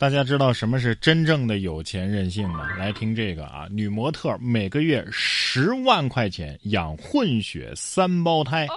大家知道什么是真正的有钱任性吗？来听这个啊，女模特每个月十万块钱养混血三胞胎。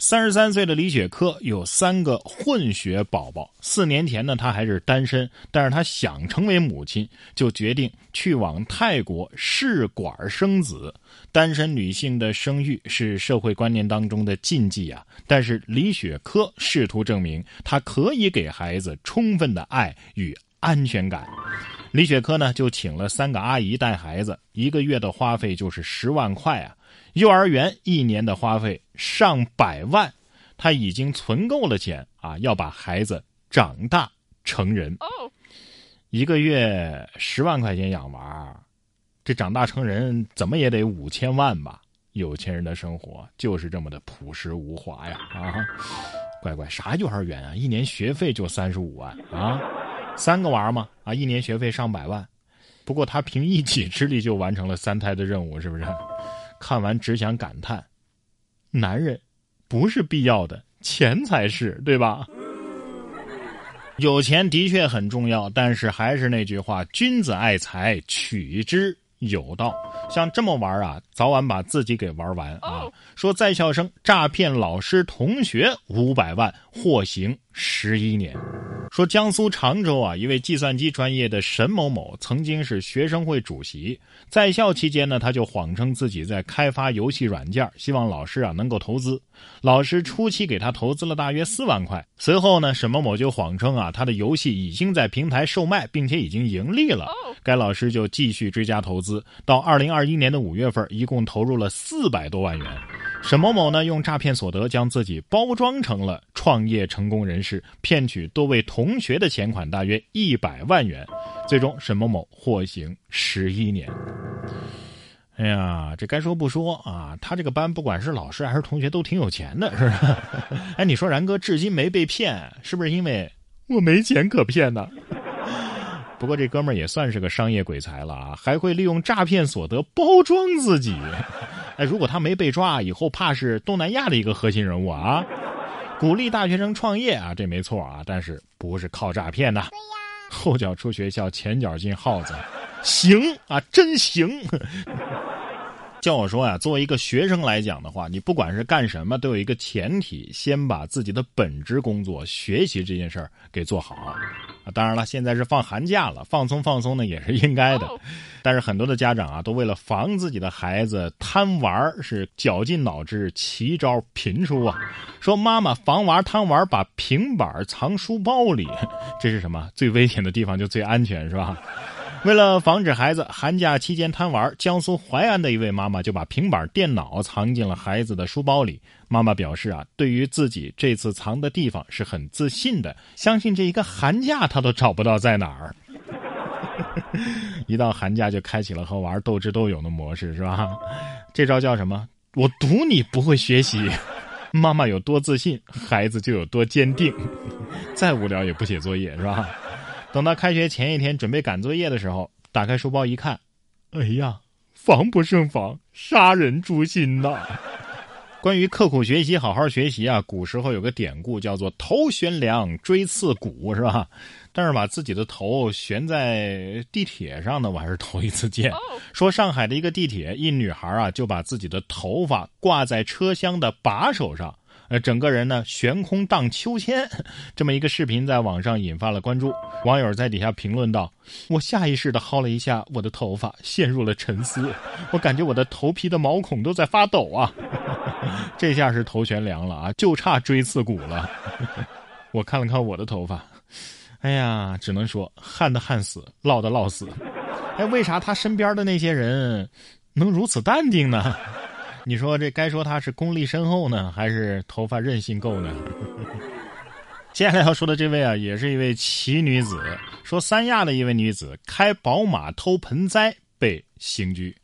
三十三岁的李雪珂有三个混血宝宝。四年前呢，她还是单身，但是她想成为母亲，就决定去往泰国试管生子。单身女性的生育是社会观念当中的禁忌啊，但是李雪珂试图证明，她可以给孩子充分的爱与安全感。李雪珂呢，就请了三个阿姨带孩子，一个月的花费就是十万块啊。幼儿园一年的花费上百万，他已经存够了钱啊，要把孩子长大成人。一个月十万块钱养娃，这长大成人怎么也得五千万吧？有钱人的生活就是这么的朴实无华呀！啊，乖乖，啥幼儿园啊？一年学费就三十五万啊，三个娃嘛啊，一年学费上百万。不过他凭一己之力就完成了三胎的任务，是不是？看完只想感叹：男人不是必要的，钱才是，对吧？有钱的确很重要，但是还是那句话：君子爱财，取之有道。像这么玩啊，早晚把自己给玩完啊！说在校生诈骗老师同学五百万，获刑十一年。说江苏常州啊，一位计算机专业的沈某某曾经是学生会主席，在校期间呢，他就谎称自己在开发游戏软件，希望老师啊能够投资。老师初期给他投资了大约四万块，随后呢，沈某某就谎称啊他的游戏已经在平台售卖，并且已经盈利了。该老师就继续追加投资，到二零二一年的五月份，一共投入了四百多万元。沈某某呢，用诈骗所得将自己包装成了创业成功人士，骗取多位同学的钱款大约一百万元，最终沈某某获刑十一年。哎呀，这该说不说啊，他这个班不管是老师还是同学都挺有钱的，是吧？哎，你说然哥至今没被骗，是不是因为我没钱可骗呢？不过这哥们儿也算是个商业鬼才了啊，还会利用诈骗所得包装自己。哎，如果他没被抓，以后怕是东南亚的一个核心人物啊！鼓励大学生创业啊，这没错啊，但是不是靠诈骗的？后脚出学校，前脚进耗子，行啊，真行！叫我说呀，作为一个学生来讲的话，你不管是干什么，都有一个前提，先把自己的本职工作学习这件事儿给做好。啊，当然了，现在是放寒假了，放松放松呢也是应该的。但是很多的家长啊，都为了防自己的孩子贪玩，是绞尽脑汁，奇招频出啊。说妈妈防娃贪玩，把平板藏书包里，这是什么？最危险的地方就最安全，是吧？为了防止孩子寒假期间贪玩，江苏淮安的一位妈妈就把平板电脑藏进了孩子的书包里。妈妈表示啊，对于自己这次藏的地方是很自信的，相信这一个寒假她都找不到在哪儿。一到寒假就开启了和娃斗智斗勇的模式，是吧？这招叫什么？我赌你不会学习。妈妈有多自信，孩子就有多坚定。再无聊也不写作业，是吧？等到开学前一天准备赶作业的时候，打开书包一看，哎呀，防不胜防，杀人诛心呐！关于刻苦学习、好好学习啊，古时候有个典故叫做“头悬梁，锥刺股”，是吧？但是把自己的头悬在地铁上呢，我还是头一次见。说上海的一个地铁，一女孩啊，就把自己的头发挂在车厢的把手上。呃，整个人呢悬空荡秋千，这么一个视频在网上引发了关注。网友在底下评论道：“我下意识的薅了一下我的头发，陷入了沉思。我感觉我的头皮的毛孔都在发抖啊！这下是头悬梁了啊，就差锥刺股了。我看了看我的头发，哎呀，只能说旱的旱死，涝的涝死。哎，为啥他身边的那些人能如此淡定呢？”你说这该说他是功力深厚呢，还是头发韧性够呢？接下来要说的这位啊，也是一位奇女子。说三亚的一位女子开宝马偷盆栽被刑拘。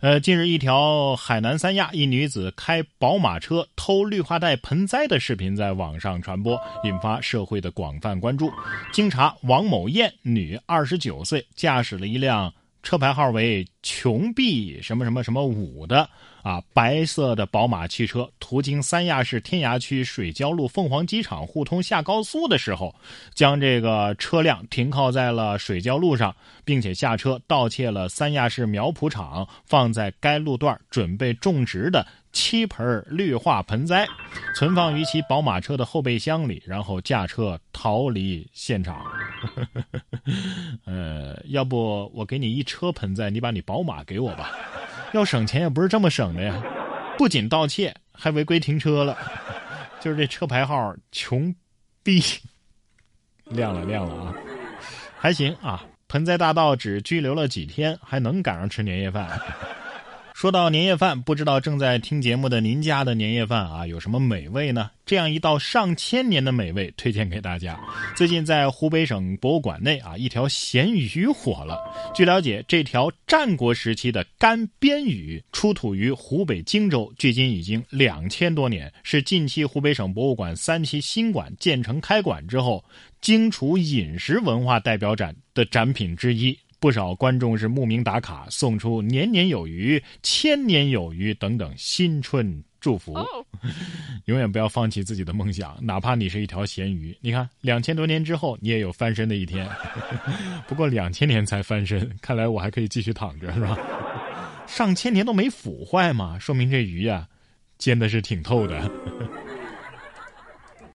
呃，近日一条海南三亚一女子开宝马车偷绿化带盆栽的视频在网上传播，引发社会的广泛关注。经查，王某艳，女，二十九岁，驾驶了一辆车牌号为琼 B 什么什么什么五的。啊，白色的宝马汽车途经三亚市天涯区水交路凤凰机场互通下高速的时候，将这个车辆停靠在了水交路上，并且下车盗窃了三亚市苗圃厂放在该路段准备种植的七盆绿化盆栽，存放于其宝马车的后备箱里，然后驾车逃离现场。呃，要不我给你一车盆栽，你把你宝马给我吧。要省钱也不是这么省的呀，不仅盗窃，还违规停车了。就是这车牌号穷逼，亮了亮了啊，还行啊。盆栽大盗只拘留了几天，还能赶上吃年夜饭。说到年夜饭，不知道正在听节目的您家的年夜饭啊有什么美味呢？这样一道上千年的美味推荐给大家。最近在湖北省博物馆内啊，一条咸鱼火了。据了解，这条战国时期的干边鱼出土于湖北荆州，距今已经两千多年，是近期湖北省博物馆三期新馆建成开馆之后，荆楚饮食文化代表展的展品之一。不少观众是慕名打卡，送出“年年有余”“千年有余”等等新春祝福。永远不要放弃自己的梦想，哪怕你是一条咸鱼。你看，两千多年之后，你也有翻身的一天。不过两千年才翻身，看来我还可以继续躺着，是吧？上千年都没腐坏嘛，说明这鱼呀，煎的是挺透的。